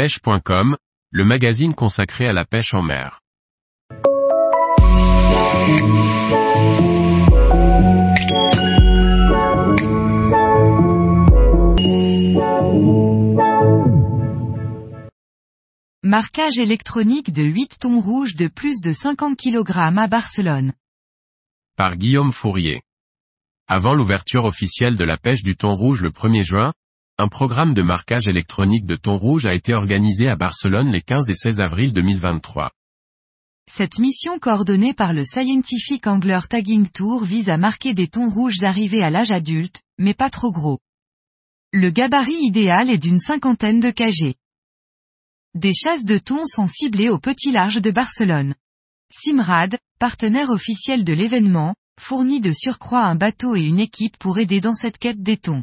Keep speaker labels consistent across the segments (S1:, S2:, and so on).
S1: pêche.com, le magazine consacré à la pêche en mer.
S2: Marquage électronique de 8 thons rouges de plus de 50 kg à Barcelone.
S1: Par Guillaume Fourier. Avant l'ouverture officielle de la pêche du thon rouge le 1er juin, un programme de marquage électronique de thon rouge a été organisé à Barcelone les 15 et 16 avril 2023.
S2: Cette mission coordonnée par le Scientific Angler Tagging Tour vise à marquer des thons rouges arrivés à l'âge adulte, mais pas trop gros. Le gabarit idéal est d'une cinquantaine de kg. Des chasses de thon sont ciblées au petit large de Barcelone. Simrad, partenaire officiel de l'événement, fournit de surcroît un bateau et une équipe pour aider dans cette quête des thons.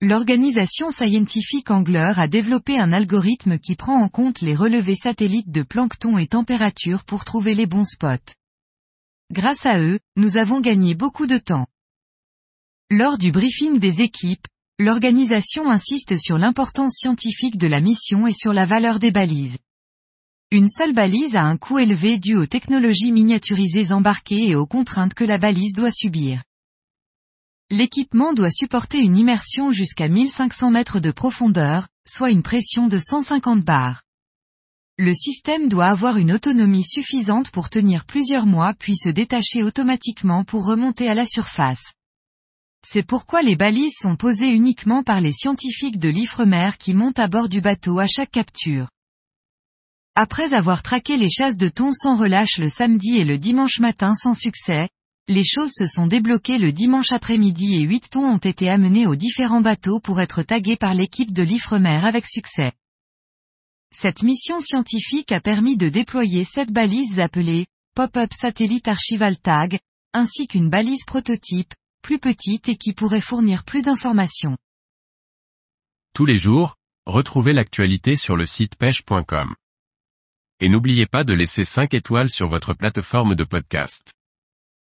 S2: L'organisation Scientific Angler a développé un algorithme qui prend en compte les relevés satellites de plancton et température pour trouver les bons spots. Grâce à eux, nous avons gagné beaucoup de temps. Lors du briefing des équipes, L'organisation insiste sur l'importance scientifique de la mission et sur la valeur des balises. Une seule balise a un coût élevé dû aux technologies miniaturisées embarquées et aux contraintes que la balise doit subir. L'équipement doit supporter une immersion jusqu'à 1500 mètres de profondeur, soit une pression de 150 bars. Le système doit avoir une autonomie suffisante pour tenir plusieurs mois puis se détacher automatiquement pour remonter à la surface. C'est pourquoi les balises sont posées uniquement par les scientifiques de l'Ifremer qui montent à bord du bateau à chaque capture. Après avoir traqué les chasses de thon sans relâche le samedi et le dimanche matin sans succès, les choses se sont débloquées le dimanche après-midi et 8 thons ont été amenés aux différents bateaux pour être tagués par l'équipe de l'Ifremer avec succès. Cette mission scientifique a permis de déployer sept balises appelées Pop-up Satellite Archival Tag, ainsi qu'une balise prototype, plus petite et qui pourrait fournir plus d'informations.
S1: Tous les jours, retrouvez l'actualité sur le site pêche.com. Et n'oubliez pas de laisser 5 étoiles sur votre plateforme de podcast.